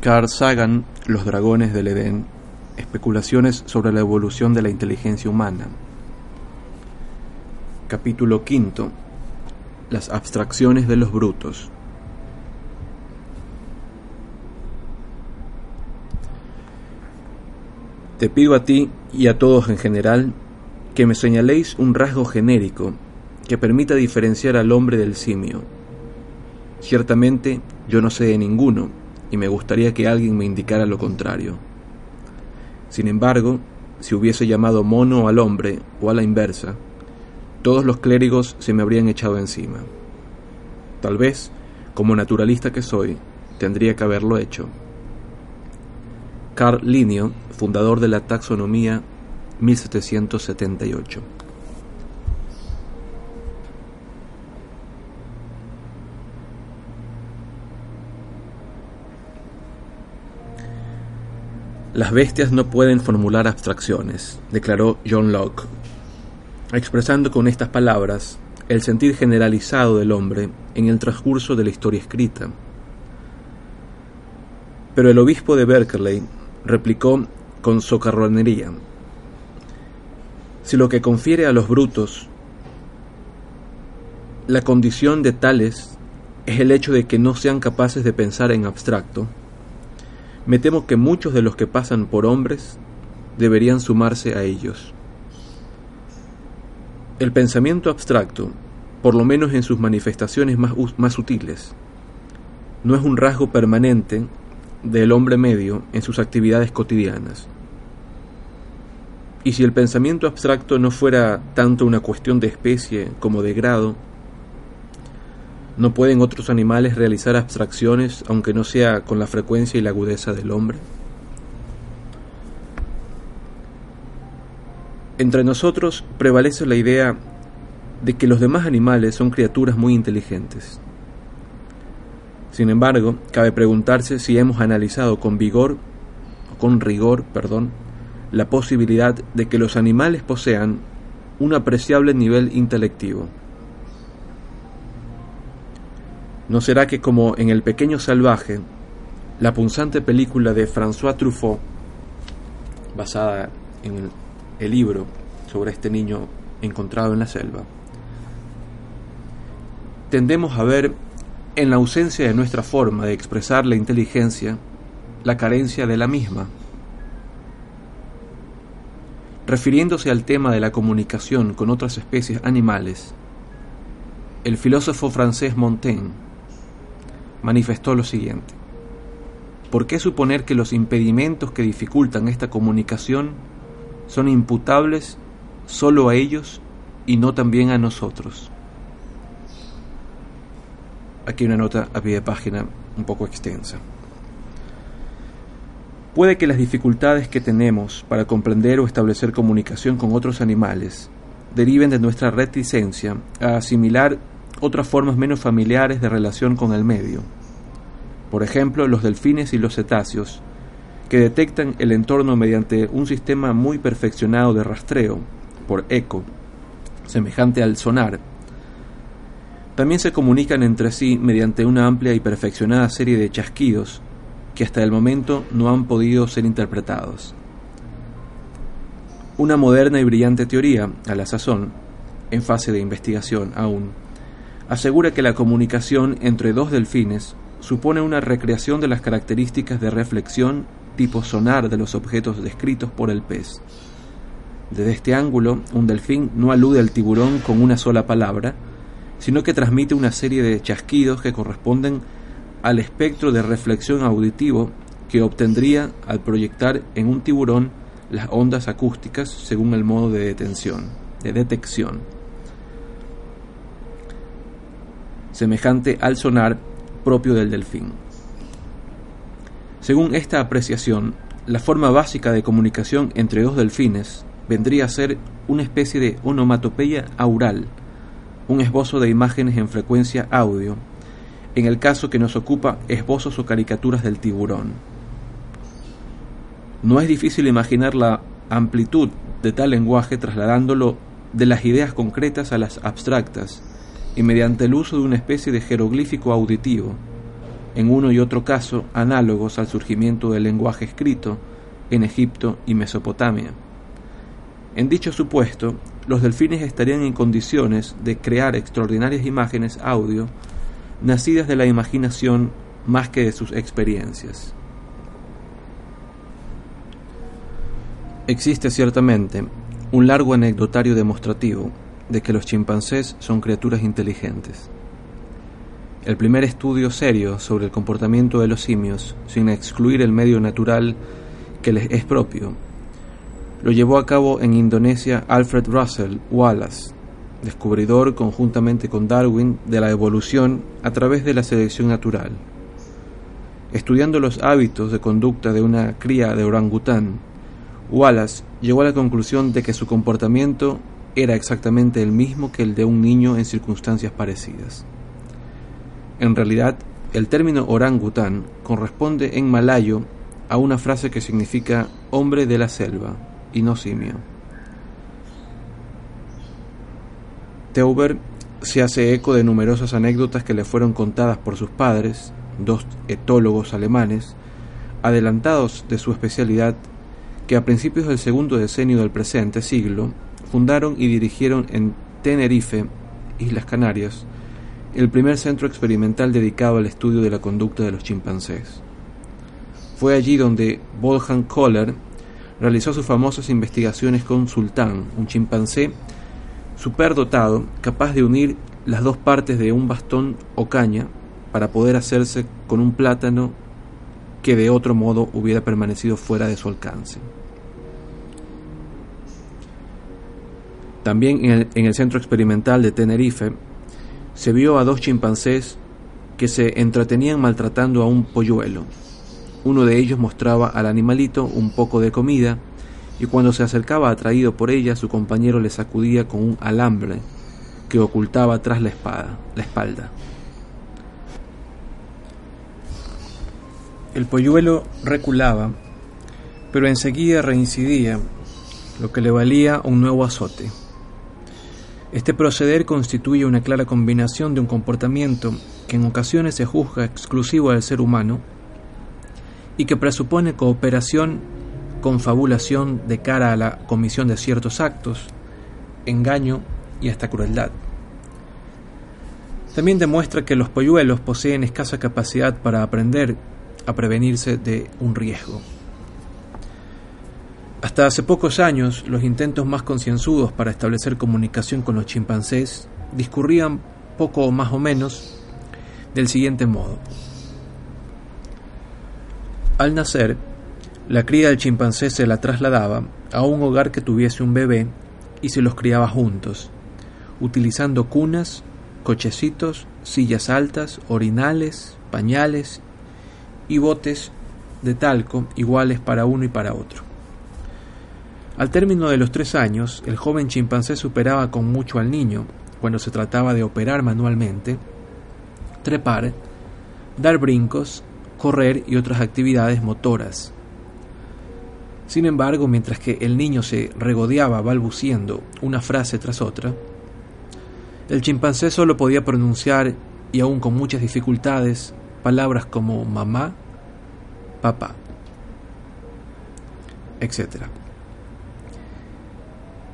Carl Sagan, Los Dragones del Edén, especulaciones sobre la evolución de la inteligencia humana. Capítulo V. Las abstracciones de los brutos. Te pido a ti y a todos en general que me señaléis un rasgo genérico que permita diferenciar al hombre del simio. Ciertamente yo no sé de ninguno y me gustaría que alguien me indicara lo contrario. Sin embargo, si hubiese llamado mono al hombre o a la inversa, todos los clérigos se me habrían echado encima. Tal vez, como naturalista que soy, tendría que haberlo hecho. Carl Linneo, fundador de la taxonomía 1778. Las bestias no pueden formular abstracciones, declaró John Locke, expresando con estas palabras el sentir generalizado del hombre en el transcurso de la historia escrita. Pero el obispo de Berkeley replicó con socarronería, si lo que confiere a los brutos la condición de tales es el hecho de que no sean capaces de pensar en abstracto, me temo que muchos de los que pasan por hombres deberían sumarse a ellos. El pensamiento abstracto, por lo menos en sus manifestaciones más, más sutiles, no es un rasgo permanente del hombre medio en sus actividades cotidianas. Y si el pensamiento abstracto no fuera tanto una cuestión de especie como de grado, ¿No pueden otros animales realizar abstracciones aunque no sea con la frecuencia y la agudeza del hombre? Entre nosotros prevalece la idea de que los demás animales son criaturas muy inteligentes. Sin embargo, cabe preguntarse si hemos analizado con vigor, con rigor, perdón, la posibilidad de que los animales posean un apreciable nivel intelectivo. ¿No será que como en El pequeño salvaje, la punzante película de François Truffaut, basada en el, libro sobre este niño encontrado en la selva, tendemos a ver en la ausencia de nuestra forma de expresar la inteligencia la carencia de la misma. Refiriéndose al tema de la comunicación con otras especies animales, el filósofo francés Montaigne manifestó lo siguiente. ¿Por qué suponer que los impedimentos que dificultan esta comunicación son imputables solo a ellos y no también a nosotros? Aquí una nota a pie de página un poco extensa. Puede que las dificultades que tenemos para comprender o establecer comunicación con otros animales deriven de nuestra reticencia a asimilar otras formas menos familiares de relación con el medio. Por ejemplo, los delfines y los cetáceos, que detectan el entorno mediante un sistema muy perfeccionado de rastreo, por eco, semejante al sonar. También se comunican entre sí mediante una amplia y perfeccionada serie de chasquidos que hasta el momento no han podido ser interpretados. Una moderna y brillante teoría, a la sazón, en fase de investigación aún, asegura que la comunicación entre dos delfines supone una recreación de las características de reflexión tipo sonar de los objetos descritos por el pez. Desde este ángulo, un delfín no alude al tiburón con una sola palabra, sino que transmite una serie de chasquidos que corresponden al espectro de reflexión auditivo que obtendría al proyectar en un tiburón las ondas acústicas según el modo de detención, de detección. Semejante al sonar propio del delfín. Según esta apreciación, la forma básica de comunicación entre dos delfines vendría a ser una especie de onomatopeya aural, un esbozo de imágenes en frecuencia audio, en el caso que nos ocupa esbozos o caricaturas del tiburón. No es difícil imaginar la amplitud de tal lenguaje trasladándolo de las ideas concretas a las abstractas y mediante el uso de una especie de jeroglífico auditivo, en uno y otro caso análogos al surgimiento del lenguaje escrito en Egipto y Mesopotamia. En dicho supuesto, los delfines estarían en condiciones de crear extraordinarias imágenes audio nacidas de la imaginación más que de sus experiencias. Existe ciertamente un largo anecdotario demostrativo de que los chimpancés son criaturas inteligentes. El primer estudio serio sobre el comportamiento de los simios, sin excluir el medio natural que les es propio, lo llevó a cabo en Indonesia Alfred Russell Wallace, descubridor conjuntamente con Darwin de la evolución a través de la selección natural. Estudiando los hábitos de conducta de una cría de orangután, Wallace llegó a la conclusión de que su comportamiento era exactamente el mismo que el de un niño en circunstancias parecidas. En realidad, el término orangután corresponde en malayo a una frase que significa hombre de la selva y no simio. Teuber se hace eco de numerosas anécdotas que le fueron contadas por sus padres, dos etólogos alemanes, adelantados de su especialidad, que a principios del segundo decenio del presente siglo fundaron y dirigieron en Tenerife, Islas Canarias, el primer centro experimental dedicado al estudio de la conducta de los chimpancés. Fue allí donde Wolfgang Kohler realizó sus famosas investigaciones con Sultán, un chimpancé superdotado capaz de unir las dos partes de un bastón o caña para poder hacerse con un plátano que de otro modo hubiera permanecido fuera de su alcance. También en el, en el, centro experimental de Tenerife se vio a dos chimpancés que se entretenían maltratando a un polluelo. Uno de ellos mostraba al animalito un poco de comida y cuando se acercaba atraído por ella su compañero le sacudía con un alambre que ocultaba tras la espada, la espalda. El polluelo reculaba, pero enseguida reincidía, lo que le valía un nuevo azote. Este proceder constituye una clara combinación de un comportamiento que en ocasiones se juzga exclusivo del ser humano y que presupone cooperación, confabulación de cara a la comisión de ciertos actos, engaño y hasta crueldad. También demuestra que los polluelos poseen escasa capacidad para aprender a prevenirse de un riesgo. Hasta hace pocos años, los intentos más concienzudos para establecer comunicación con los chimpancés discurrían poco o más o menos del siguiente modo. Al nacer, la cría del chimpancé se la trasladaba a un hogar que tuviese un bebé y se los criaba juntos, utilizando cunas, cochecitos, sillas altas, orinales, pañales y botes de talco iguales para uno y para otro. Al término de los tres años, el joven chimpancé superaba con mucho al niño cuando se trataba de operar manualmente, trepar, dar brincos correr y otras actividades motoras. Sin embargo, mientras que el niño se regodeaba balbuciendo una frase tras otra, el chimpancé solo podía pronunciar, y aún con muchas dificultades, palabras como mamá, papá, etc.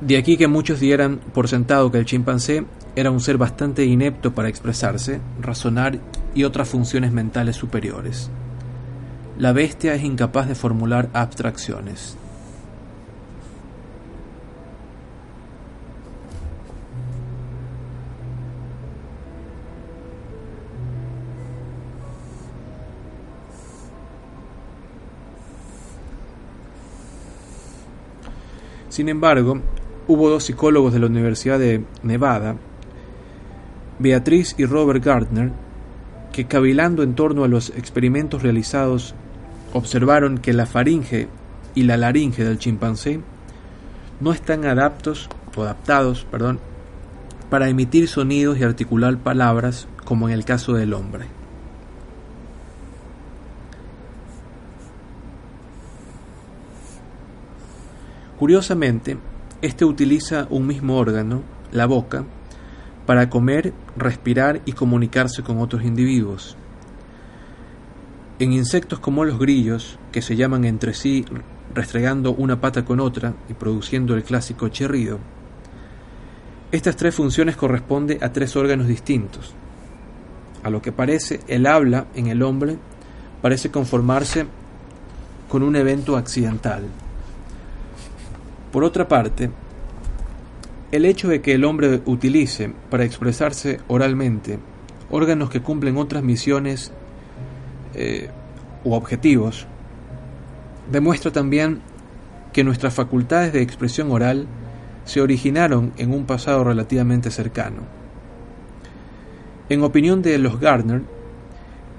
De aquí que muchos dieran por sentado que el chimpancé era un ser bastante inepto para expresarse, razonar y otras funciones mentales superiores. La bestia es incapaz de formular abstracciones. Sin embargo, hubo dos psicólogos de la Universidad de Nevada Beatriz y Robert Gardner, que cavilando en torno a los experimentos realizados, observaron que la faringe y la laringe del chimpancé no están adaptos, o adaptados perdón, para emitir sonidos y articular palabras como en el caso del hombre. Curiosamente, este utiliza un mismo órgano, la boca, para comer, respirar y comunicarse con otros individuos. En insectos como los grillos, que se llaman entre sí restregando una pata con otra y produciendo el clásico chirrido, estas tres funciones corresponden a tres órganos distintos. A lo que parece, el habla en el hombre parece conformarse con un evento accidental. Por otra parte, el hecho de que el hombre utilice para expresarse oralmente órganos que cumplen otras misiones eh, u objetivos demuestra también que nuestras facultades de expresión oral se originaron en un pasado relativamente cercano. En opinión de los Gardner,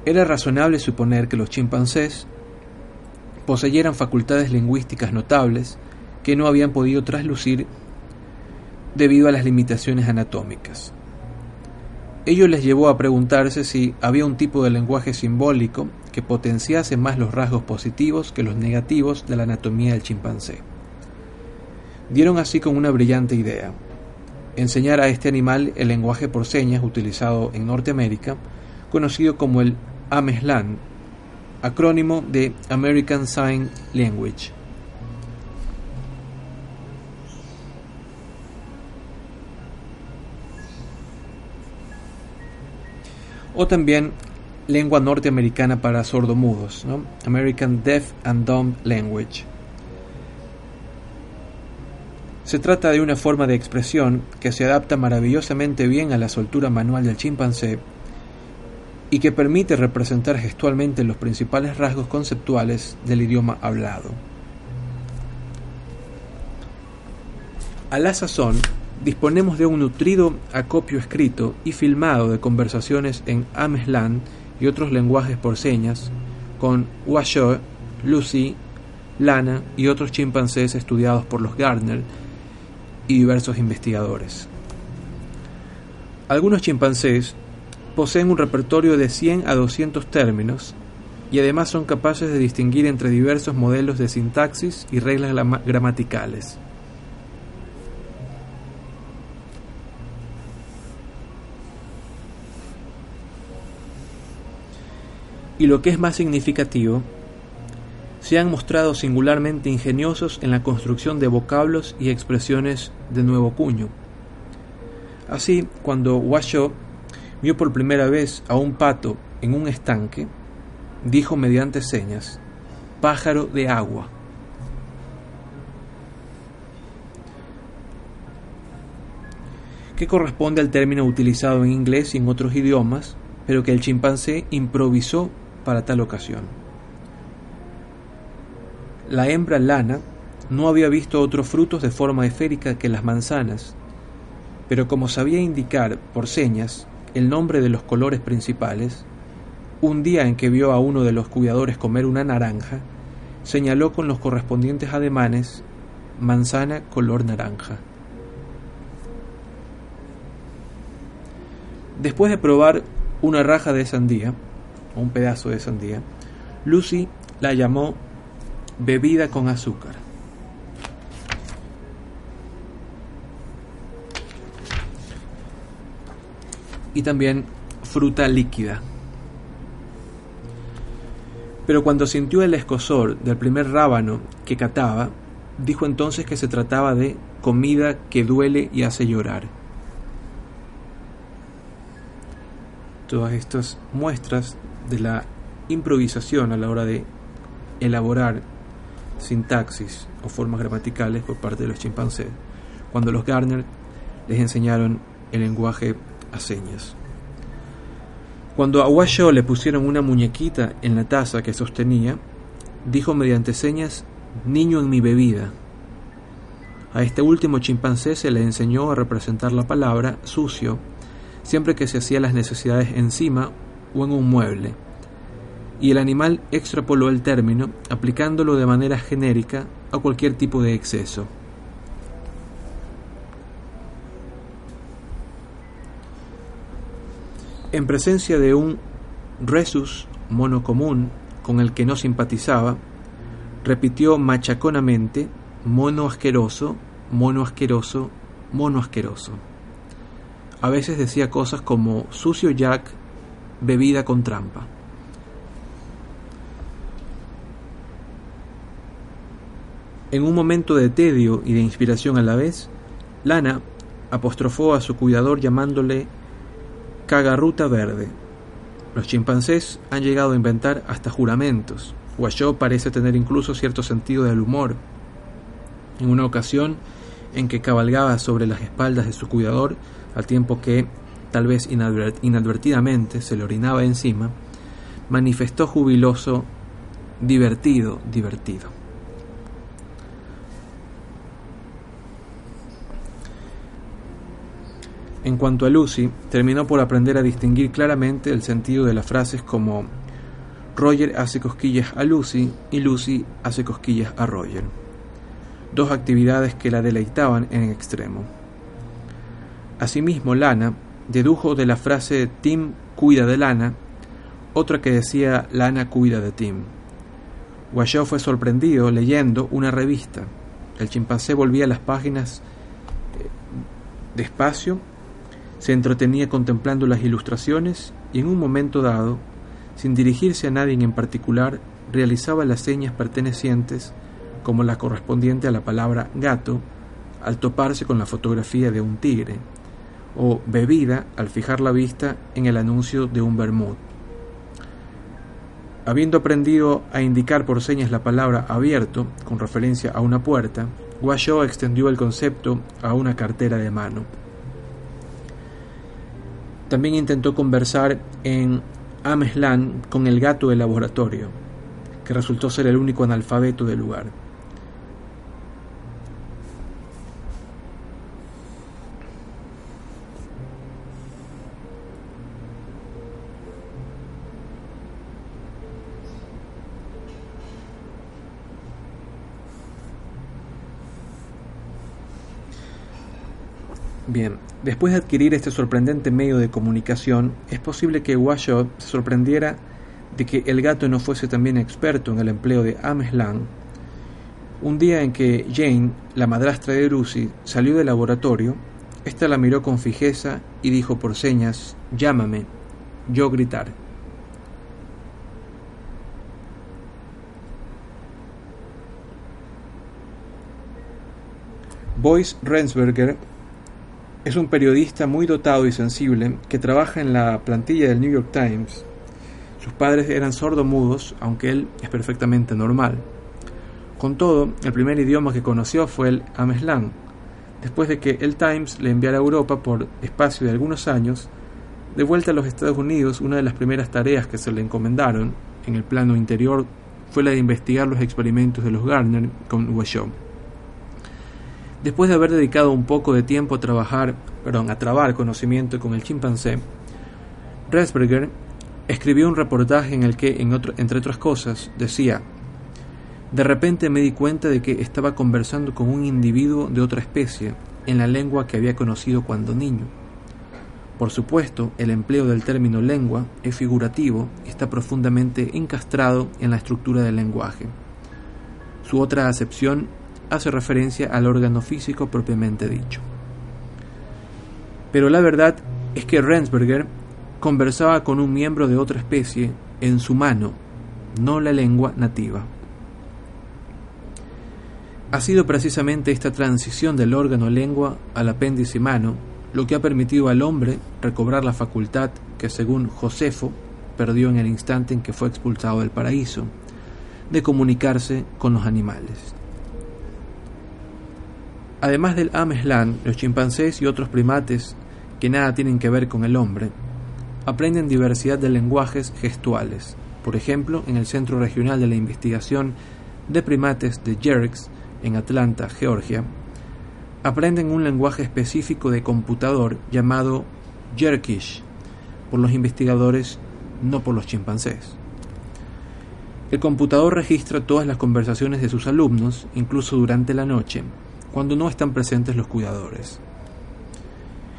era razonable suponer que los chimpancés poseyeran facultades lingüísticas notables que no habían podido traslucir debido a las limitaciones anatómicas. Ello les llevó a preguntarse si había un tipo de lenguaje simbólico que potenciase más los rasgos positivos que los negativos de la anatomía del chimpancé. Dieron así con una brillante idea, enseñar a este animal el lenguaje por señas utilizado en Norteamérica, conocido como el AMESLAN, acrónimo de American Sign Language. O también lengua norteamericana para sordomudos, American Deaf and Dumb Language. Se trata de una forma de expresión que se adapta maravillosamente bien a la soltura manual del chimpancé y que permite representar gestualmente los principales rasgos conceptuales del idioma hablado. A la sazón, disponemos de un nutrido acopio escrito y filmado de conversaciones en Ameslan y otros lenguajes por señas con Washoe, Lucy, Lana y otros chimpancés estudiados por los Gardner y diversos investigadores. Algunos chimpancés poseen un repertorio de 100 a 200 términos y además son capaces de distinguir entre diversos modelos de sintaxis y reglas gramaticales. Y lo que es más significativo, se han mostrado singularmente ingeniosos en la construcción de vocablos y expresiones de nuevo cuño. Así, cuando Washoe vio por primera vez a un pato en un estanque, dijo mediante señas, pájaro de agua. que corresponde al término utilizado en inglés y en otros idiomas, pero que el chimpancé improvisó para tal ocasión. La hembra lana no había visto otros frutos de forma esférica que las manzanas, pero como sabía indicar por señas el nombre de los colores principales, un día en que vio a uno de los cuidadores comer una naranja, señaló con los correspondientes ademanes manzana color naranja. Después de probar una raja de sandía, un pedazo de sandía, Lucy la llamó bebida con azúcar. Y también fruta líquida. Pero cuando sintió el escosor del primer rábano que cataba, dijo entonces que se trataba de comida que duele y hace llorar. Todas estas muestras de la improvisación a la hora de elaborar sintaxis o formas gramaticales por parte de los chimpancés, cuando los Gardner les enseñaron el lenguaje a señas. Cuando a Washoe le pusieron una muñequita en la taza que sostenía, dijo mediante señas, niño en mi bebida. A este último chimpancé se le enseñó a representar la palabra sucio siempre que se hacía las necesidades encima o en un mueble, y el animal extrapoló el término aplicándolo de manera genérica a cualquier tipo de exceso. En presencia de un resus mono común con el que no simpatizaba, repitió machaconamente mono asqueroso, mono asqueroso, mono asqueroso. A veces decía cosas como sucio Jack, bebida con trampa. En un momento de tedio y de inspiración a la vez, Lana apostrofó a su cuidador llamándole cagarruta verde. Los chimpancés han llegado a inventar hasta juramentos. Washoe parece tener incluso cierto sentido del humor. En una ocasión en que cabalgaba sobre las espaldas de su cuidador, al tiempo que, tal vez inadvertidamente, se le orinaba encima, manifestó jubiloso, divertido, divertido. En cuanto a Lucy, terminó por aprender a distinguir claramente el sentido de las frases como Roger hace cosquillas a Lucy y Lucy hace cosquillas a Roger. Dos actividades que la deleitaban en extremo. Asimismo, Lana dedujo de la frase Tim cuida de Lana otra que decía Lana cuida de Tim. Washoe fue sorprendido leyendo una revista. El chimpancé volvía las páginas eh, despacio se entretenía contemplando las ilustraciones y en un momento dado, sin dirigirse a nadie en particular, realizaba las señas pertenecientes, como la correspondiente a la palabra gato, al toparse con la fotografía de un tigre, o bebida al fijar la vista en el anuncio de un vermut. Habiendo aprendido a indicar por señas la palabra abierto con referencia a una puerta, Washoe extendió el concepto a una cartera de mano. También intentó conversar en Ameslan con el gato del laboratorio, que resultó ser el único analfabeto del lugar. Bien, después de adquirir este sorprendente medio de comunicación, es posible que Washoe se sorprendiera de que el gato no fuese también experto en el empleo de Ameslan. Un día en que Jane, la madrastra de Lucy, salió del laboratorio, ésta la miró con fijeza y dijo por señas, llámame, yo gritar. Boyce Rensberger es un periodista muy dotado y sensible que trabaja en la plantilla del New York Times. Sus padres eran sordomudos, aunque él es perfectamente normal. Con todo, el primer idioma que conoció fue el Ameslan. Después de que el Times le enviara a Europa por espacio de algunos años, de vuelta a los Estados Unidos, una de las primeras tareas que se le encomendaron en el plano interior fue la de investigar los experimentos de los Garner con Washoe. Después de haber dedicado un poco de tiempo a trabajar, perdón, a trabar conocimiento con el chimpancé, Resberger escribió un reportaje en el que, entre otras cosas, decía, de repente me di cuenta de que estaba conversando con un individuo de otra especie en la lengua que había conocido cuando niño. Por supuesto, el empleo del término lengua es figurativo y está profundamente encastrado en la estructura del lenguaje. Su otra acepción hace referencia al órgano físico propiamente dicho. Pero la verdad es que Rensberger conversaba con un miembro de otra especie en su mano, no la lengua nativa. Ha sido precisamente esta transición del órgano lengua al apéndice mano lo que ha permitido al hombre recobrar la facultad que según Josefo perdió en el instante en que fue expulsado del paraíso, de comunicarse con los animales. Además del Ameslan, los chimpancés y otros primates que nada tienen que ver con el hombre, aprenden diversidad de lenguajes gestuales. Por ejemplo, en el Centro Regional de la Investigación de Primates de Jerks, en Atlanta, Georgia, aprenden un lenguaje específico de computador llamado Jerkish por los investigadores, no por los chimpancés. El computador registra todas las conversaciones de sus alumnos, incluso durante la noche, cuando no están presentes los cuidadores.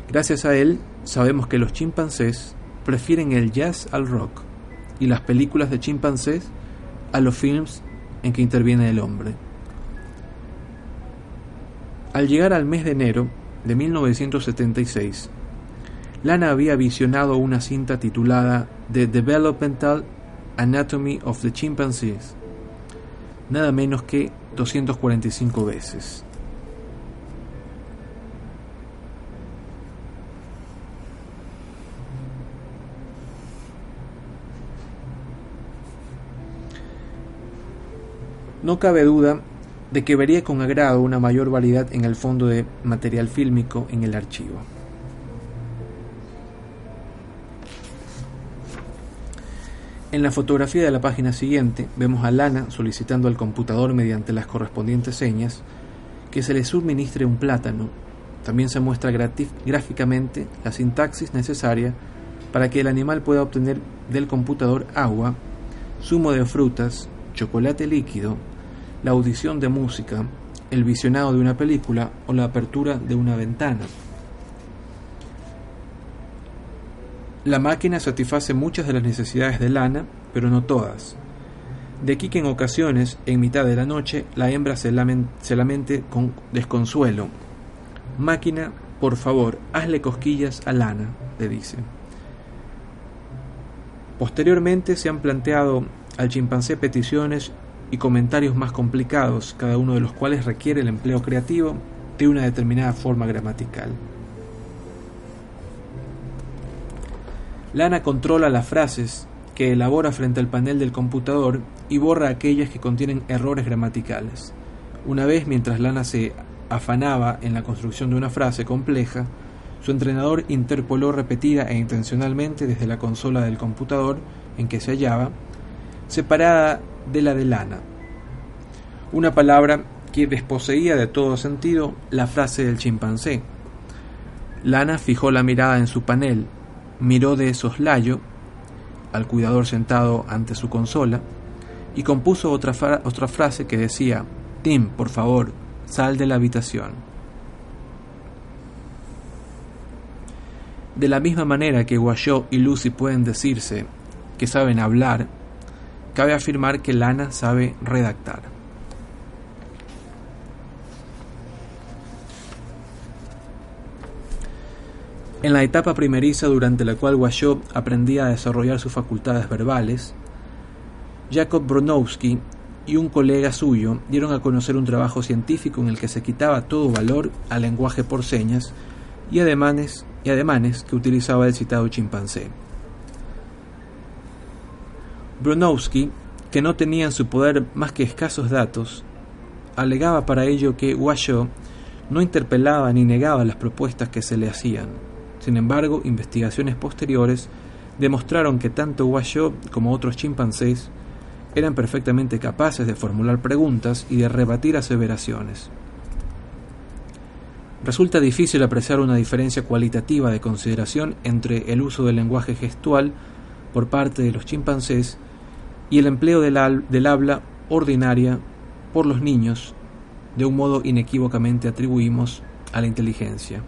Gracias a él, sabemos que los chimpancés prefieren el jazz al rock y las películas de chimpancés a los films en que interviene el hombre. Al llegar al mes de enero de 1976, Lana había visionado una cinta titulada The Developmental Anatomy of the Chimpanzees, nada menos que 245 veces. No cabe duda de que vería con agrado una mayor variedad en el fondo de material fílmico en el archivo. En la fotografía de la página siguiente vemos a Lana solicitando al computador mediante las correspondientes señas que se le suministre un plátano. También se muestra gráficamente la sintaxis necesaria para que el animal pueda obtener del computador agua, zumo de frutas, chocolate líquido, la audición de música, el visionado de una película o la apertura de una ventana. La máquina satisface muchas de las necesidades de lana, pero no todas. De aquí que en ocasiones, en mitad de la noche, la hembra se, lamente con desconsuelo. Máquina, por favor, hazle cosquillas a lana, le dice. Posteriormente se han planteado al chimpancé peticiones y comentarios más complicados, cada uno de los cuales requiere el empleo creativo de una determinada forma gramatical. Lana controla las frases que elabora frente al panel del computador y borra aquellas que contienen errores gramaticales. Una vez, mientras Lana se afanaba en la construcción de una frase compleja, su entrenador interpoló repetida e intencionalmente desde la consola del computador en que se hallaba, separada de la de lana. Una palabra que desposeía de todo sentido la frase del chimpancé. Lana fijó la mirada en su panel, miró de soslayo al cuidador sentado ante su consola y compuso otra, otra frase que decía, Tim, por favor, sal de la habitación. De la misma manera que Guayó y Lucy pueden decirse que saben hablar, cabe afirmar que Lana sabe redactar. En la etapa primeriza durante la cual Washoe aprendía a desarrollar sus facultades verbales, Jacob Bronowski y un colega suyo dieron a conocer un trabajo científico en el que se quitaba todo valor al lenguaje por señas y ademanes, y ademanes que utilizaba el citado chimpancé. Bronowski, que no tenía en su poder más que escasos datos, alegaba para ello que Washoe no interpelaba ni negaba las propuestas que se le hacían. Sin embargo, investigaciones posteriores demostraron que tanto Washoe como otros chimpancés eran perfectamente capaces de formular preguntas y de rebatir aseveraciones. Resulta difícil apreciar una diferencia cualitativa de consideración entre el uso del lenguaje gestual por parte de los chimpancés y el empleo del, habla ordinaria por los niños de un modo inequívocamente atribuimos a la inteligencia.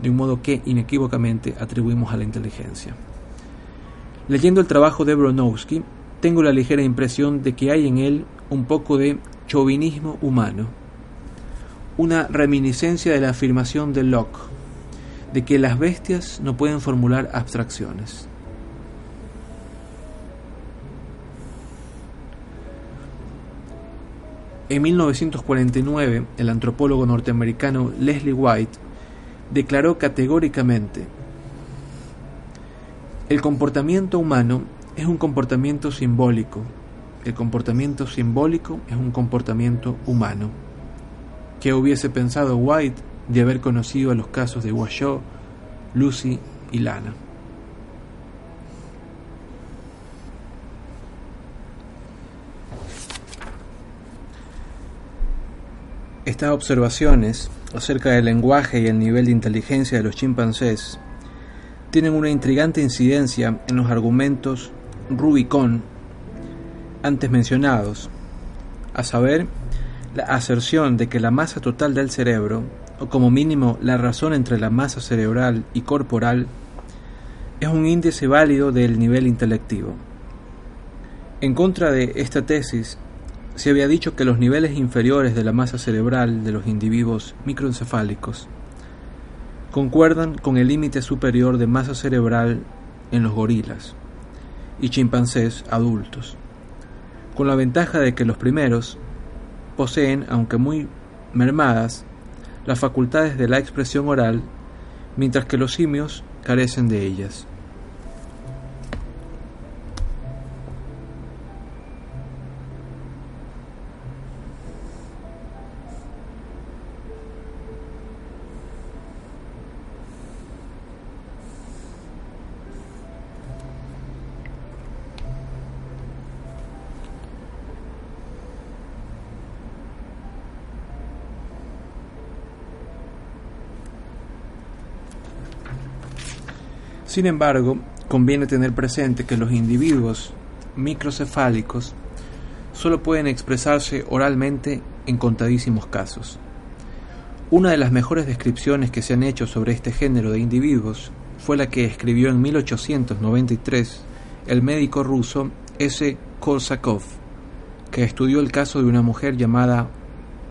De un modo que inequívocamente atribuimos a la inteligencia. Leyendo el trabajo de Bronowski, tengo la ligera impresión de que hay en él un poco de chauvinismo humano, una reminiscencia de la afirmación de Locke, de que las bestias no pueden formular abstracciones. En 1949, el antropólogo norteamericano Leslie White declaró categóricamente, el comportamiento humano es un comportamiento simbólico, el comportamiento simbólico es un comportamiento humano. ¿Qué hubiese pensado White de haber conocido a los casos de Washoe, Lucy y Lana? Estas observaciones acerca del lenguaje y el nivel de inteligencia de los chimpancés tienen una intrigante incidencia en los argumentos Rubicon antes mencionados, a saber, la aserción de que la masa total del cerebro, o como mínimo la razón entre la masa cerebral y corporal, es un índice válido del nivel intelectivo. En contra de esta tesis, se había dicho que los niveles inferiores de la masa cerebral de los individuos microencefálicos concuerdan con el límite superior de masa cerebral en los gorilas y chimpancés adultos, con la ventaja de que los primeros poseen, aunque muy mermadas, las facultades de la expresión oral, mientras que los simios carecen de ellas. Sin embargo, conviene tener presente que los individuos microcefálicos solo pueden expresarse oralmente en contadísimos casos. Una de las mejores descripciones que se han hecho sobre este género de individuos fue la que escribió en 1893 el médico ruso S. Korsakov, que estudió el caso de una mujer llamada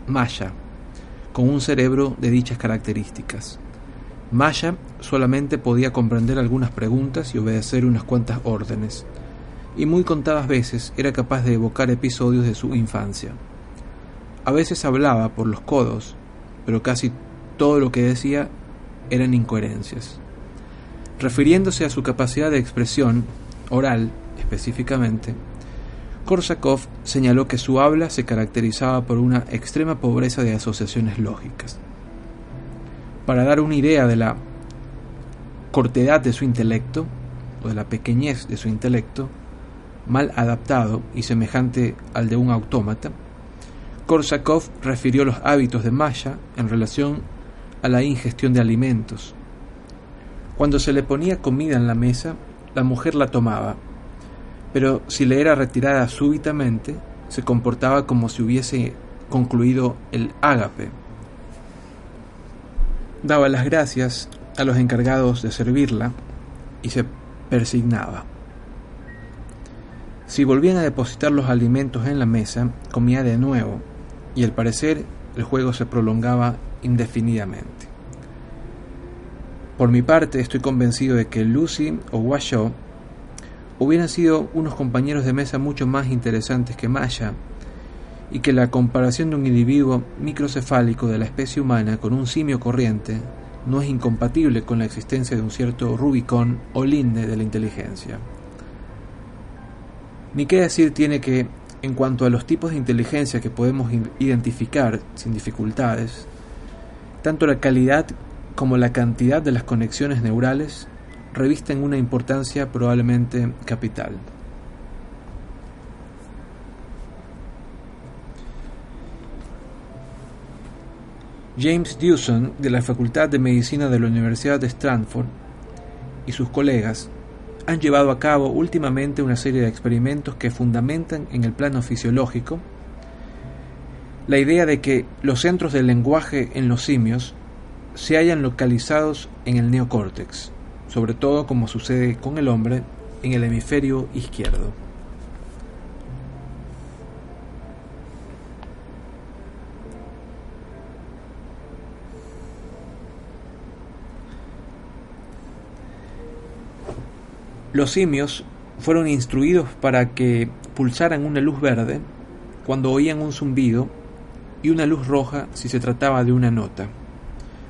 Masha, con un cerebro de dichas características. Maya solamente podía comprender algunas preguntas y obedecer unas cuantas órdenes, y muy contadas veces era capaz de evocar episodios de su infancia. A veces hablaba por los codos, pero casi todo lo que decía eran incoherencias. Refiriéndose a su capacidad de expresión, oral específicamente, Korsakov señaló que su habla se caracterizaba por una extrema pobreza de asociaciones lógicas. Para dar una idea de la cortedad de su intelecto, o de la pequeñez de su intelecto, mal adaptado y semejante al de un autómata, Korsakov refirió los hábitos de Masha en relación a la ingestión de alimentos. Cuando se le ponía comida en la mesa, la mujer la tomaba, pero si le era retirada súbitamente, se comportaba como si hubiese concluido el ágape, daba las gracias a los encargados de servirla y se persignaba. Si volvían a depositar los alimentos en la mesa, comía de nuevo, y al parecer el juego se prolongaba indefinidamente. Por mi parte, estoy convencido de que Lucy o Washoe hubieran sido unos compañeros de mesa mucho más interesantes que Maya y que la comparación de un individuo microcefálico de la especie humana con un simio corriente no es incompatible con la existencia de un cierto Rubicón o linde de la inteligencia. Ni qué decir tiene que, en cuanto a los tipos de inteligencia que podemos identificar sin dificultades, tanto la calidad como la cantidad de las conexiones neurales revisten una importancia probablemente capital. James Dewson, de la Facultad de Medicina de la Universidad de Stanford, y sus colegas han llevado a cabo últimamente una serie de experimentos que fundamentan en el plano fisiológico la idea de que los centros del lenguaje en los simios se hayan localizados en el neocórtex, sobre todo como sucede con el hombre en el hemisferio izquierdo. Los simios fueron instruidos para que pulsaran una luz verde cuando oían un zumbido y una luz roja si se trataba de una nota.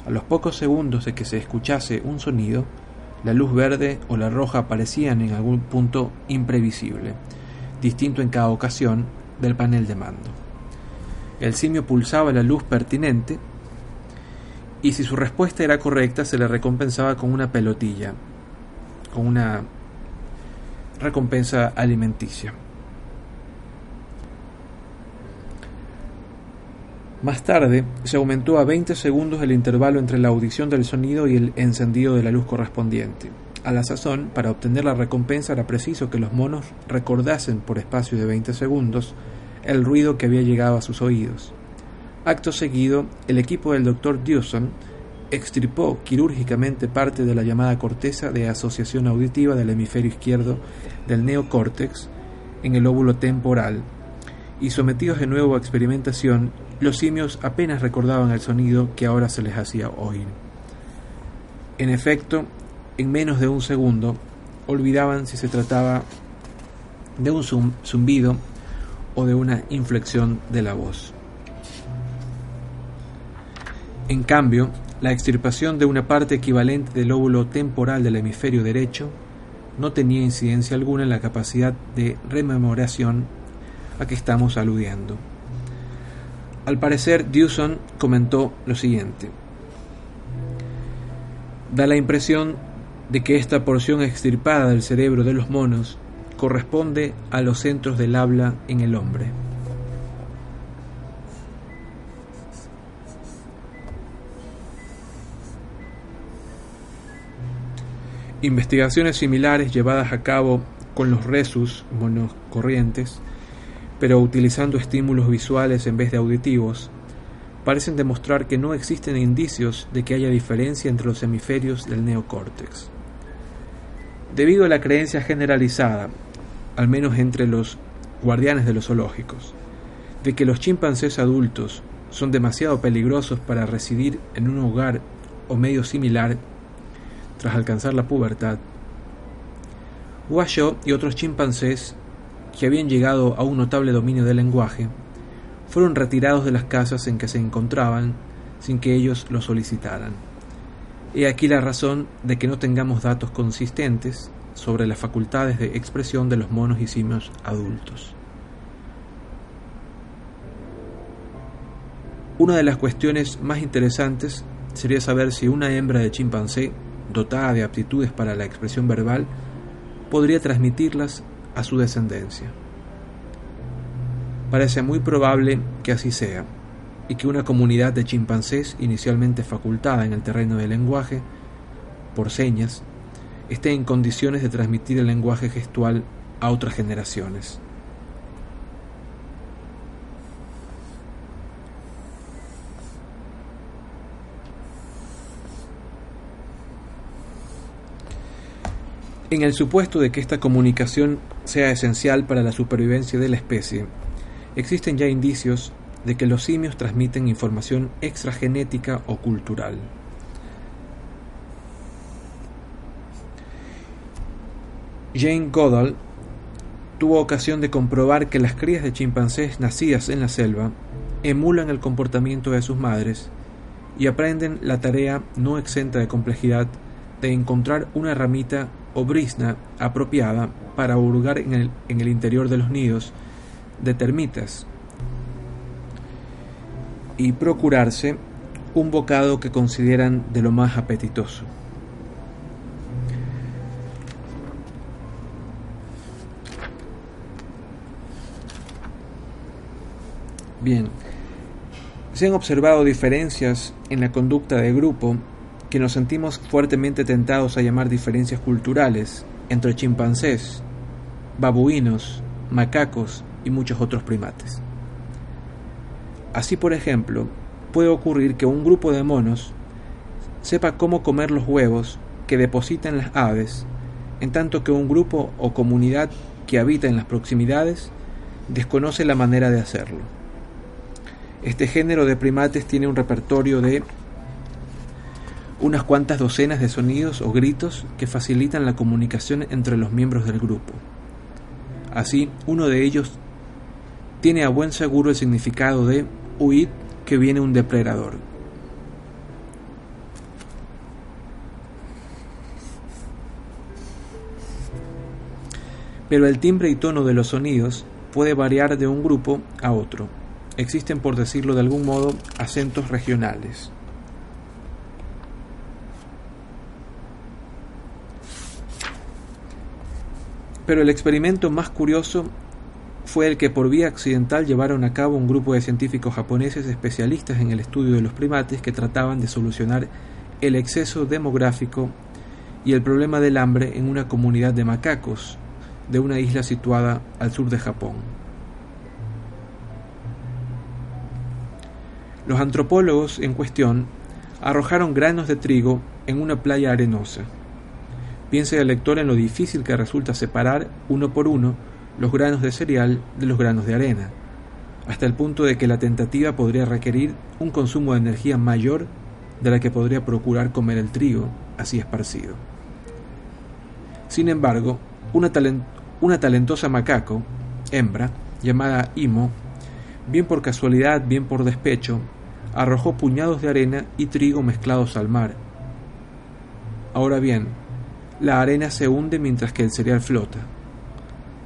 A los pocos segundos de que se escuchase un sonido, la luz verde o la roja aparecían en algún punto imprevisible, distinto en cada ocasión del panel de mando. El simio pulsaba la luz pertinente y si su respuesta era correcta se le recompensaba con una pelotilla, con una recompensa alimenticia. Más tarde, se aumentó a 20 segundos el intervalo entre la audición del sonido y el encendido de la luz correspondiente. A la sazón, para obtener la recompensa era preciso que los monos recordasen por espacio de 20 segundos el ruido que había llegado a sus oídos. Acto seguido, el equipo del Dr. Dawson extirpó quirúrgicamente parte de la llamada corteza de asociación auditiva del hemisferio izquierdo del neocórtex en el óvulo temporal, y sometidos de nuevo a experimentación, los simios apenas recordaban el sonido que ahora se les hacía oír. En efecto, en menos de un segundo, olvidaban si se trataba de un zumbido o de una inflexión de la voz. En cambio, la extirpación de una parte equivalente del óvulo temporal del hemisferio derecho no tenía incidencia alguna en la capacidad de rememoración a que estamos aludiendo. Al parecer, Dewson comentó lo siguiente. Da la impresión de que esta porción extirpada del cerebro de los monos corresponde a los centros del habla en el hombre. Investigaciones similares llevadas a cabo con los resus monocorrientes, pero utilizando estímulos visuales en vez de auditivos, parecen demostrar que no existen indicios de que haya diferencia entre los hemisferios del neocórtex. Debido a la creencia generalizada, al menos entre los guardianes de los zoológicos, de que los chimpancés adultos son demasiado peligrosos para residir en un hogar o medio similar tras alcanzar la pubertad, Guayo y otros chimpancés que habían llegado a un notable dominio del lenguaje fueron retirados de las casas en que se encontraban sin que ellos lo solicitaran. He aquí la razón de que no tengamos datos consistentes sobre las facultades de expresión de los monos y simios adultos. Una de las cuestiones más interesantes sería saber si una hembra de chimpancé dotada de aptitudes para la expresión verbal, podría transmitirlas a su descendencia. Parece muy probable que así sea, y que una comunidad de chimpancés inicialmente facultada en el terreno del lenguaje, por señas, esté en condiciones de transmitir el lenguaje gestual a otras generaciones. En el supuesto de que esta comunicación sea esencial para la supervivencia de la especie, existen ya indicios de que los simios transmiten información extragenética o cultural. Jane Goodall tuvo ocasión de comprobar que las crías de chimpancés nacidas en la selva emulan el comportamiento de sus madres y aprenden la tarea no exenta de complejidad de encontrar una ramita o brisna apropiada para hurgar en el, en el interior de los nidos de termitas y procurarse un bocado que consideran de lo más apetitoso. Bien, se han observado diferencias en la conducta de grupo que nos sentimos fuertemente tentados a llamar diferencias culturales entre chimpancés, babuinos, macacos y muchos otros primates. Así, por ejemplo, puede ocurrir que un grupo de monos sepa cómo comer los huevos que depositan las aves, en tanto que un grupo o comunidad que habita en las proximidades desconoce la manera de hacerlo. Este género de primates tiene un repertorio de unas cuantas docenas de sonidos o gritos que facilitan la comunicación entre los miembros del grupo. Así, uno de ellos tiene a buen seguro el significado de huid que viene un depredador. Pero el timbre y tono de los sonidos puede variar de un grupo a otro. Existen, por decirlo de algún modo, acentos regionales. Pero el experimento más curioso fue el que por vía accidental llevaron a cabo un grupo de científicos japoneses especialistas en el estudio de los primates que trataban de solucionar el exceso demográfico y el problema del hambre en una comunidad de macacos de una isla situada al sur de Japón. Los antropólogos en cuestión arrojaron granos de trigo en una playa arenosa. Piense el lector en lo difícil que resulta separar uno por uno los granos de cereal de los granos de arena, hasta el punto de que la tentativa podría requerir un consumo de energía mayor de la que podría procurar comer el trigo así esparcido. Sin embargo, una, talentosa macaco, hembra, llamada Imo, bien por casualidad, bien por despecho, arrojó puñados de arena y trigo mezclados al mar. Ahora bien, la arena se hunde mientras que el cereal flota,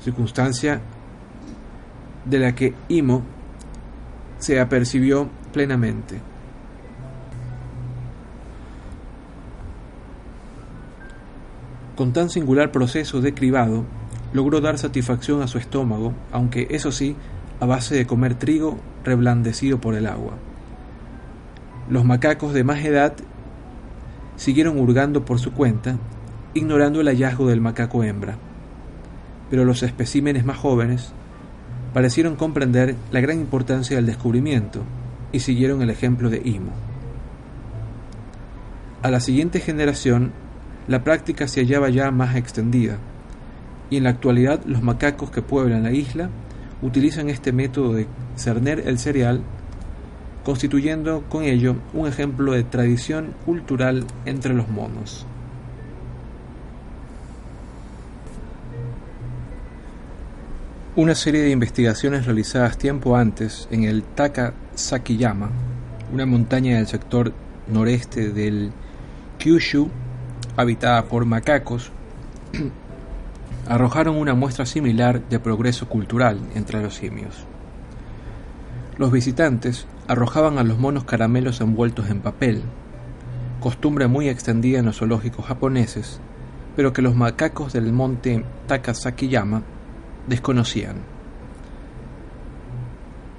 circunstancia de la que Imo se apercibió plenamente. Con tan singular proceso de cribado, logró dar satisfacción a su estómago, aunque eso sí, a base de comer trigo reblandecido por el agua. Los macacos de más edad siguieron hurgando por su cuenta, ignorando el hallazgo del macaco hembra. Pero los especímenes más jóvenes parecieron comprender la gran importancia del descubrimiento y siguieron el ejemplo de Imo. A la siguiente generación, la práctica se hallaba ya más extendida, y en la actualidad los macacos que pueblan la isla utilizan este método de cerner el cereal, constituyendo con ello un ejemplo de tradición cultural entre los monos. Una serie de investigaciones realizadas tiempo antes en el Taka Sakiyama, una montaña del sector noreste del Kyushu, habitada por macacos, arrojaron una muestra similar de progreso cultural entre los simios. Los visitantes arrojaban a los monos caramelos envueltos en papel, costumbre muy extendida en los zoológicos japoneses, pero que los macacos del monte Takasakiyama desconocían.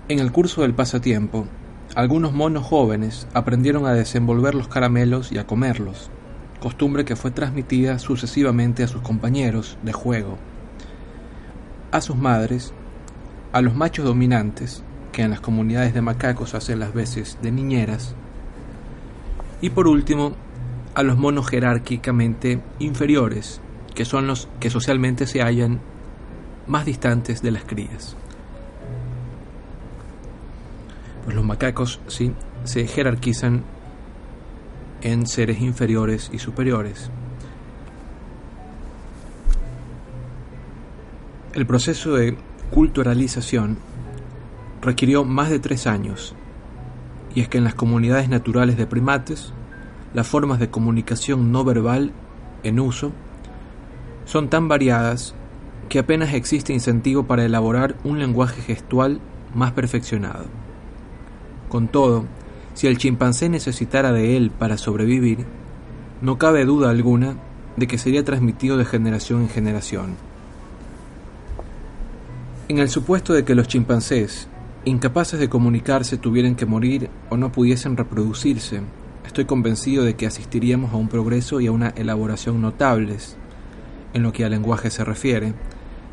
En el curso del pasatiempo, algunos monos jóvenes aprendieron a desenvolver los caramelos y a comerlos, costumbre que fue transmitida sucesivamente a sus compañeros de juego, a sus madres, a los machos dominantes, que en las comunidades de macacos hacen las veces de niñeras, y por último, a los monos jerárquicamente inferiores, que son los que socialmente se hallan más distantes de las crías. Pues los macacos sí se jerarquizan en seres inferiores y superiores. El proceso de culturalización requirió más de tres años, y es que en las comunidades naturales de primates, las formas de comunicación no verbal en uso son tan variadas que apenas existe incentivo para elaborar un lenguaje gestual más perfeccionado. Con todo, si el chimpancé necesitara de él para sobrevivir, no cabe duda alguna de que sería transmitido de generación en generación. En el supuesto de que los chimpancés, incapaces de comunicarse, tuvieran que morir o no pudiesen reproducirse, estoy convencido de que asistiríamos a un progreso y a una elaboración notables, en lo que al lenguaje se refiere,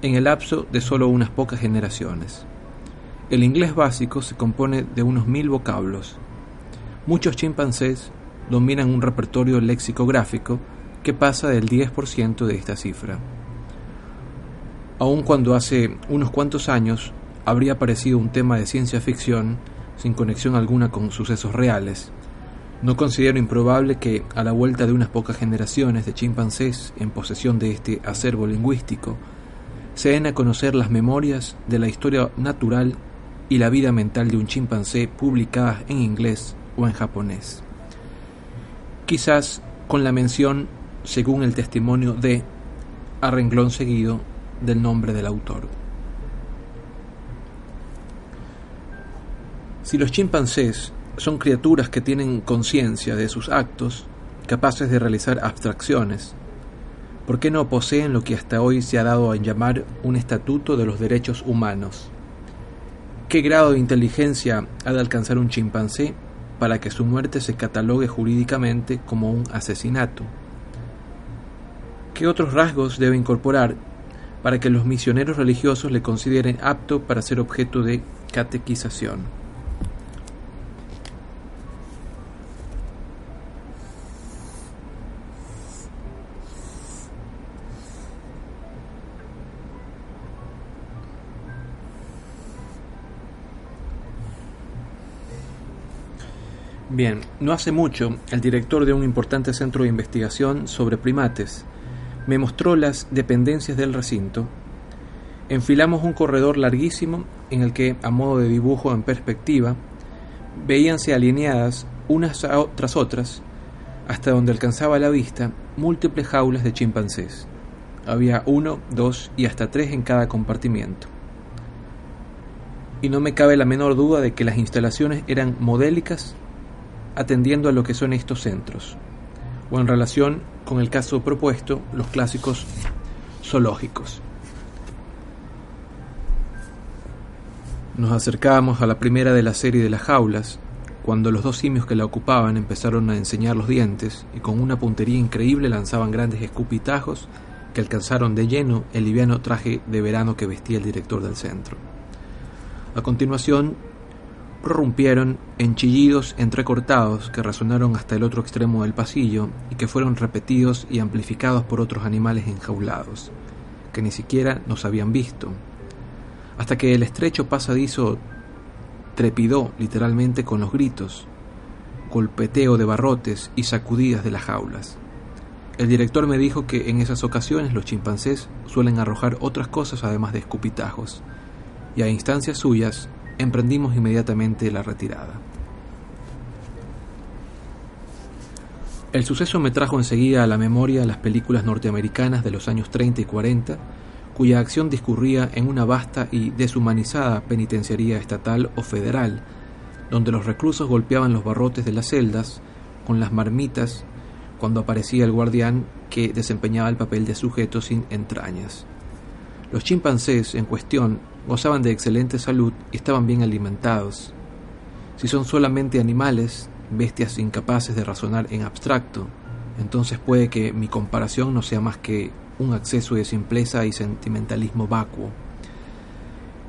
en el lapso de solo unas pocas generaciones. El inglés básico se compone de unos mil vocablos, Muchos chimpancés dominan un repertorio lexicográfico que pasa del 10% de esta cifra. Aun cuando hace unos cuantos años habría aparecido un tema de ciencia ficción sin conexión alguna con sucesos reales, no considero improbable que, a la vuelta de unas pocas generaciones de chimpancés en posesión de este acervo lingüístico, se den a conocer las memorias de la historia natural y la vida mental de un chimpancé publicadas en inglés o en japonés. Quizás con la mención, según el testimonio de, a renglón seguido del nombre del autor. Si los chimpancés son criaturas que tienen conciencia de sus actos, capaces de realizar abstracciones, ¿Por qué no poseen lo que hasta hoy se ha dado a llamar un estatuto de los derechos humanos? ¿Qué grado de inteligencia ha de alcanzar un chimpancé para que su muerte se catalogue jurídicamente como un asesinato? ¿Qué otros rasgos debe incorporar para que los misioneros religiosos le consideren apto para ser objeto de catequización? Bien, no hace mucho, el director de un importante centro de investigación sobre primates me mostró las dependencias del recinto. Enfilamos un corredor larguísimo en el que, a modo de dibujo en perspectiva, veíanse alineadas unas tras otras, hasta donde alcanzaba la vista, múltiples jaulas de chimpancés. Había uno, dos y hasta tres en cada compartimiento. Y no me cabe la menor duda de que las instalaciones eran modélicas atendiendo a lo que son estos centros, o en relación con el caso propuesto, los clásicos zoológicos. Nos acercábamos a la primera de la serie de las jaulas, cuando los dos simios que la ocupaban empezaron a enseñar los dientes y con una puntería increíble lanzaban grandes escupitajos que alcanzaron de lleno el liviano traje de verano que vestía el director del centro. A continuación, prorrumpieron en chillidos entrecortados que resonaron hasta el otro extremo del pasillo y que fueron repetidos y amplificados por otros animales enjaulados, que ni siquiera nos habían visto, hasta que el estrecho pasadizo trepidó literalmente con los gritos, golpeteo de barrotes y sacudidas de las jaulas. El director me dijo que en esas ocasiones los chimpancés suelen arrojar otras cosas además de escupitajos, y a instancias suyas emprendimos inmediatamente la retirada. El suceso me trajo enseguida a la memoria las películas norteamericanas de los años 30 y 40, cuya acción discurría en una vasta y deshumanizada penitenciaría estatal o federal, donde los reclusos golpeaban los barrotes de las celdas con las marmitas cuando aparecía el guardián que desempeñaba el papel de sujeto sin entrañas. Los chimpancés en cuestión gozaban de excelente salud y estaban bien alimentados. Si son solamente animales, bestias incapaces de razonar en abstracto, entonces puede que mi comparación no sea más que un acceso de simpleza y sentimentalismo vacuo.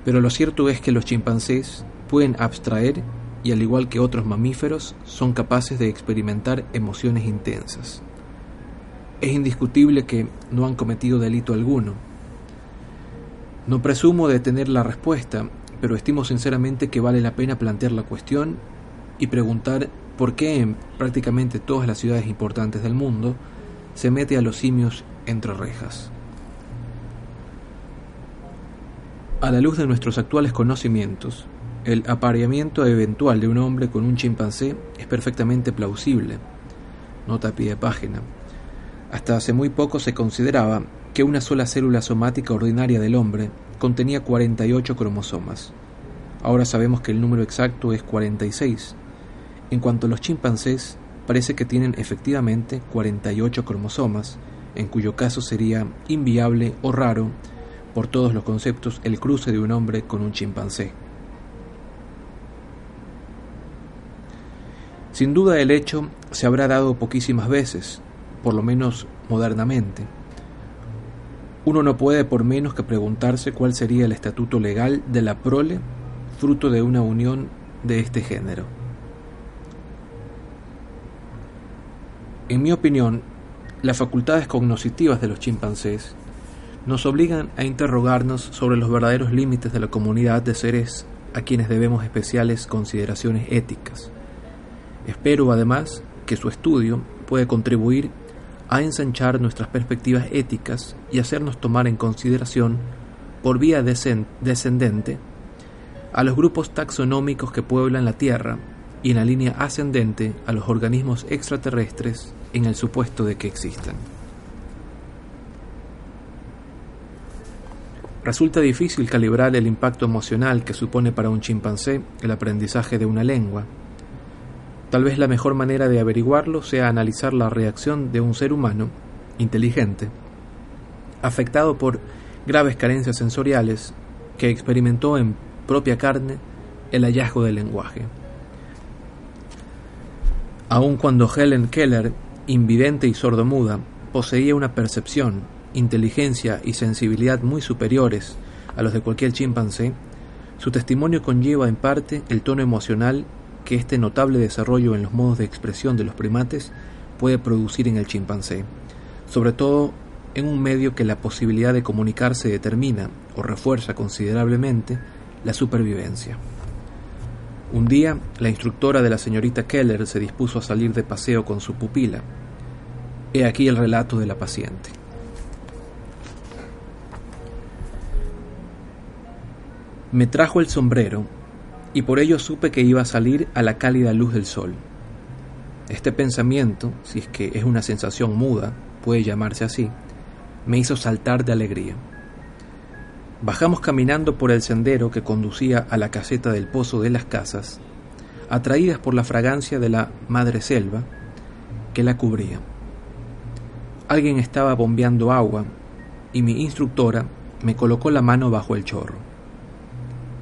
Pero lo cierto es que los chimpancés pueden abstraer y al igual que otros mamíferos son capaces de experimentar emociones intensas. Es indiscutible que no han cometido delito alguno, no presumo de tener la respuesta, pero estimo sinceramente que vale la pena plantear la cuestión y preguntar por qué en prácticamente todas las ciudades importantes del mundo se mete a los simios entre rejas. A la luz de nuestros actuales conocimientos, el apareamiento eventual de un hombre con un chimpancé es perfectamente plausible. Nota pie de página. Hasta hace muy poco se consideraba que una sola célula somática ordinaria del hombre contenía 48 cromosomas. Ahora sabemos que el número exacto es 46. En cuanto a los chimpancés, parece que tienen efectivamente 48 cromosomas, en cuyo caso sería inviable o raro, por todos los conceptos, el cruce de un hombre con un chimpancé. Sin duda el hecho se habrá dado poquísimas veces, por lo menos modernamente. Uno no puede por menos que preguntarse cuál sería el estatuto legal de la prole fruto de una unión de este género. En mi opinión, las facultades cognoscitivas de los chimpancés nos obligan a interrogarnos sobre los verdaderos límites de la comunidad de seres a quienes debemos especiales consideraciones éticas. Espero además que su estudio puede contribuir a ensanchar nuestras perspectivas éticas y hacernos tomar en consideración, por vía descendente, a los grupos taxonómicos que pueblan la Tierra y en la línea ascendente a los organismos extraterrestres en el supuesto de que existan. Resulta difícil calibrar el impacto emocional que supone para un chimpancé el aprendizaje de una lengua, Tal vez la mejor manera de averiguarlo sea analizar la reacción de un ser humano inteligente afectado por graves carencias sensoriales, que experimentó en propia carne el hallazgo del lenguaje. Aun cuando Helen Keller, invidente y sordomuda, poseía una percepción, inteligencia y sensibilidad muy superiores a los de cualquier chimpancé, su testimonio conlleva en parte el tono emocional que este notable desarrollo en los modos de expresión de los primates puede producir en el chimpancé, sobre todo en un medio que la posibilidad de comunicarse determina o refuerza considerablemente la supervivencia. Un día, la instructora de la señorita Keller se dispuso a salir de paseo con su pupila. He aquí el relato de la paciente. Me trajo el sombrero y por ello supe que iba a salir a la cálida luz del sol. Este pensamiento, si es que es una sensación muda, puede llamarse así, me hizo saltar de alegría. Bajamos caminando por el sendero que conducía a la caseta del pozo de las casas, atraídas por la fragancia de la madre selva que la cubría. Alguien estaba bombeando agua y mi instructora me colocó la mano bajo el chorro.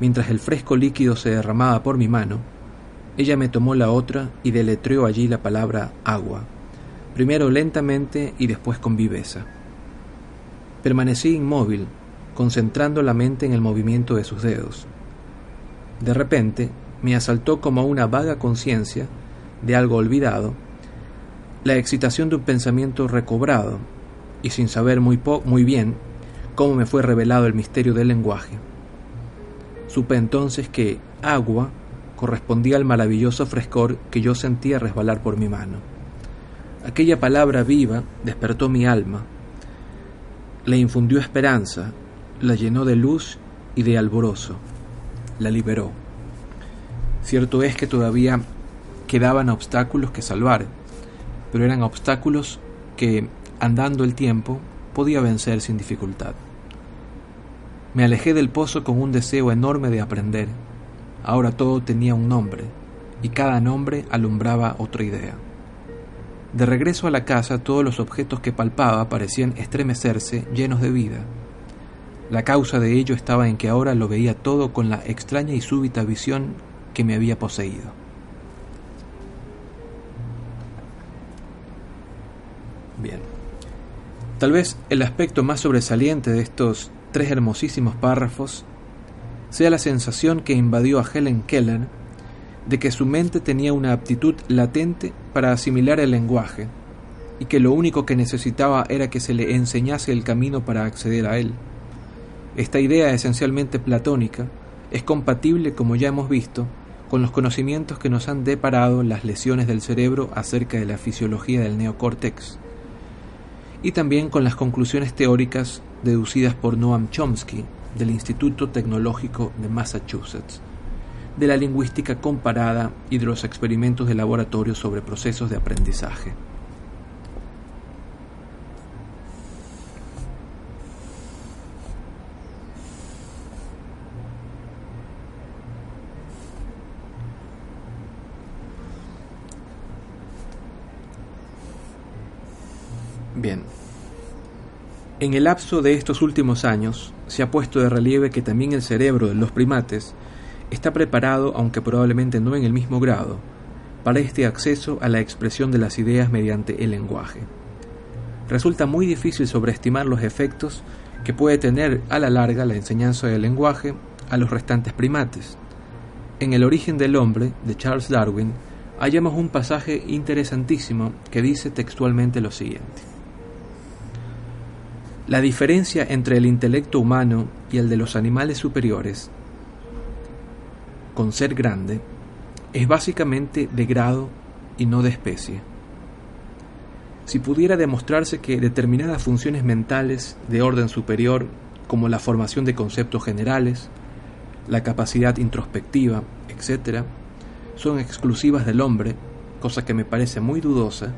Mientras el fresco líquido se derramaba por mi mano, ella me tomó la otra y deletreó allí la palabra agua, primero lentamente y después con viveza. Permanecí inmóvil, concentrando la mente en el movimiento de sus dedos. De repente me asaltó como una vaga conciencia de algo olvidado, la excitación de un pensamiento recobrado, y sin saber muy, muy bien cómo me fue revelado el misterio del lenguaje. Supe entonces que agua correspondía al maravilloso frescor que yo sentía resbalar por mi mano. Aquella palabra viva despertó mi alma, le infundió esperanza, la llenó de luz y de alborozo, la liberó. Cierto es que todavía quedaban obstáculos que salvar, pero eran obstáculos que, andando el tiempo, podía vencer sin dificultad. Me alejé del pozo con un deseo enorme de aprender. Ahora todo tenía un nombre, y cada nombre alumbraba otra idea. De regreso a la casa todos los objetos que palpaba parecían estremecerse llenos de vida. La causa de ello estaba en que ahora lo veía todo con la extraña y súbita visión que me había poseído. Bien. Tal vez el aspecto más sobresaliente de estos tres hermosísimos párrafos sea la sensación que invadió a Helen Keller de que su mente tenía una aptitud latente para asimilar el lenguaje y que lo único que necesitaba era que se le enseñase el camino para acceder a él. Esta idea esencialmente platónica es compatible, como ya hemos visto, con los conocimientos que nos han deparado las lesiones del cerebro acerca de la fisiología del neocórtex, y también con las conclusiones teóricas deducidas por Noam Chomsky del Instituto Tecnológico de Massachusetts, de la lingüística comparada y de los experimentos de laboratorio sobre procesos de aprendizaje. Bien, en el lapso de estos últimos años se ha puesto de relieve que también el cerebro de los primates está preparado, aunque probablemente no en el mismo grado, para este acceso a la expresión de las ideas mediante el lenguaje. Resulta muy difícil sobreestimar los efectos que puede tener a la larga la enseñanza del lenguaje a los restantes primates. En El origen del hombre, de Charles Darwin, hallamos un pasaje interesantísimo que dice textualmente lo siguiente. La diferencia entre el intelecto humano y el de los animales superiores, con ser grande, es básicamente de grado y no de especie. Si pudiera demostrarse que determinadas funciones mentales de orden superior, como la formación de conceptos generales, la capacidad introspectiva, etc., son exclusivas del hombre, cosa que me parece muy dudosa,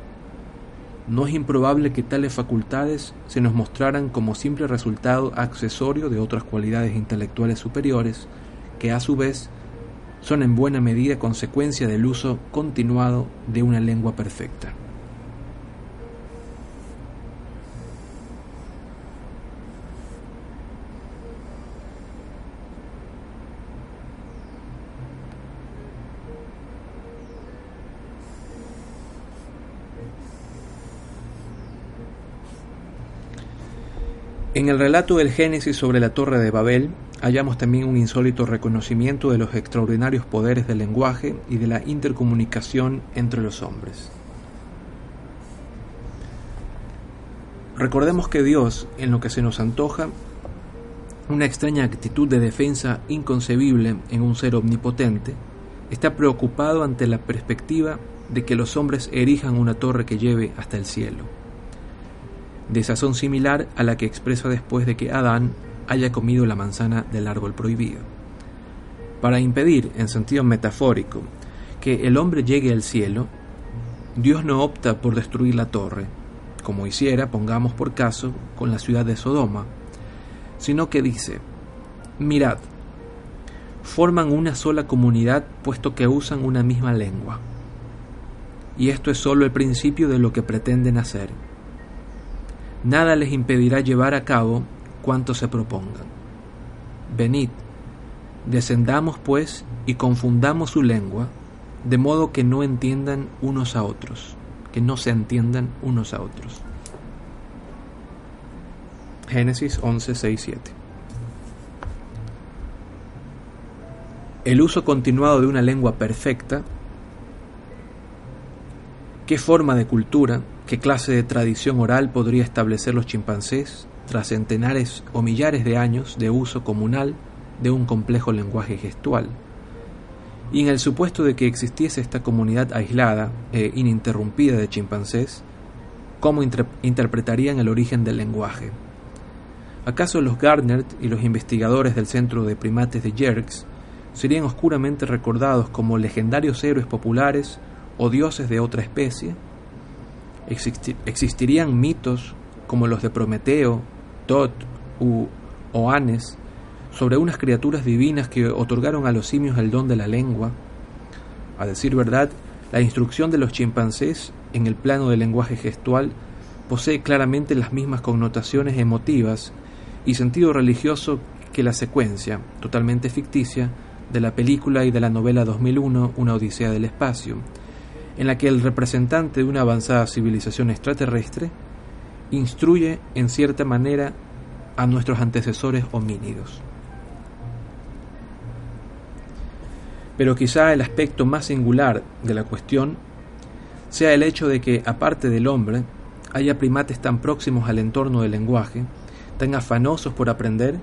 no es improbable que tales facultades se nos mostraran como simple resultado accesorio de otras cualidades intelectuales superiores, que a su vez son en buena medida consecuencia del uso continuado de una lengua perfecta. En el relato del Génesis sobre la Torre de Babel hallamos también un insólito reconocimiento de los extraordinarios poderes del lenguaje y de la intercomunicación entre los hombres. Recordemos que Dios, en lo que se nos antoja, una extraña actitud de defensa inconcebible en un ser omnipotente, está preocupado ante la perspectiva de que los hombres erijan una torre que lleve hasta el cielo. De sazón similar a la que expresa después de que Adán haya comido la manzana del árbol prohibido. Para impedir, en sentido metafórico, que el hombre llegue al cielo, Dios no opta por destruir la torre, como hiciera, pongamos por caso, con la ciudad de Sodoma, sino que dice, mirad, forman una sola comunidad puesto que usan una misma lengua. Y esto es solo el principio de lo que pretenden hacer. Nada les impedirá llevar a cabo cuanto se propongan. Venid, descendamos pues y confundamos su lengua, de modo que no entiendan unos a otros, que no se entiendan unos a otros. Génesis 11, 6, 7. El uso continuado de una lengua perfecta, ¿qué forma de cultura, qué clase de tradición oral podría establecer los chimpancés tras centenares o millares de años de uso comunal de un complejo lenguaje gestual? Y en el supuesto de que existiese esta comunidad aislada e ininterrumpida de chimpancés, ¿cómo interpretarían el origen del lenguaje? ¿Acaso los Gardner y los investigadores del Centro de Primates de Yerkes serían oscuramente recordados como legendarios héroes populares o dioses de otra especie? ¿Existirían mitos como los de Prometeo, Tot u Oanes sobre unas criaturas divinas que otorgaron a los simios el don de la lengua? A decir verdad, la instrucción de los chimpancés en el plano del lenguaje gestual posee claramente las mismas connotaciones emotivas y sentido religioso que la secuencia, totalmente ficticia, de la película y de la novela 2001 Una Odisea del Espacio, en la que el representante de una avanzada civilización extraterrestre instruye en cierta manera a nuestros antecesores homínidos. Pero quizá el aspecto más singular de la cuestión sea el hecho de que, aparte del hombre, haya primates tan próximos al entorno del lenguaje tan afanosos por aprender,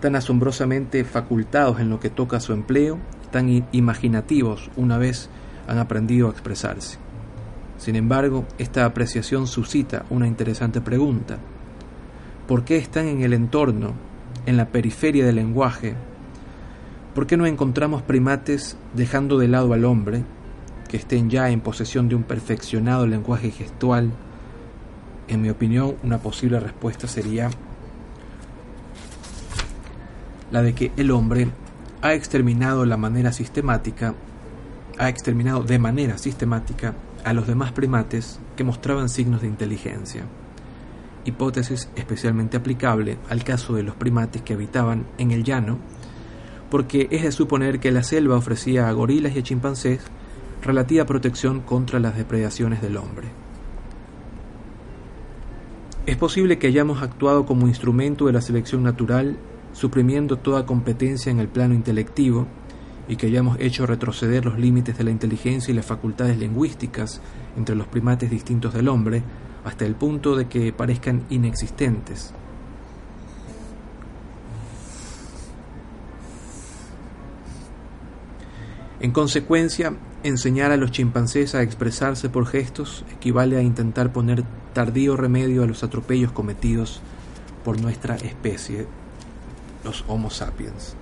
tan asombrosamente facultados en lo que toca su empleo, tan imaginativos una vez han aprendido a expresarse. Sin embargo, esta apreciación suscita una interesante pregunta. ¿Por qué están en el entorno, en la periferia del lenguaje? ¿Por qué no encontramos primates dejando de lado al hombre, que estén ya en posesión de un perfeccionado lenguaje gestual? En mi opinión, una posible respuesta sería la de que el hombre ha exterminado la manera sistemática, ha exterminado de manera sistemática a los demás primates que mostraban signos de inteligencia. Hipótesis especialmente aplicable al caso de los primates que habitaban en el llano, porque es de suponer que la selva ofrecía a gorilas y a chimpancés relativa protección contra las depredaciones del hombre. Es posible que hayamos actuado como instrumento de la selección natural suprimiendo toda competencia en el plano intelectivo y que hayamos hecho retroceder los límites de la inteligencia y las facultades lingüísticas entre los primates distintos del hombre hasta el punto de que parezcan inexistentes. En consecuencia, enseñar a los chimpancés a expresarse por gestos equivale a intentar poner tardío remedio a los atropellos cometidos por nuestra especie los Homo sapiens.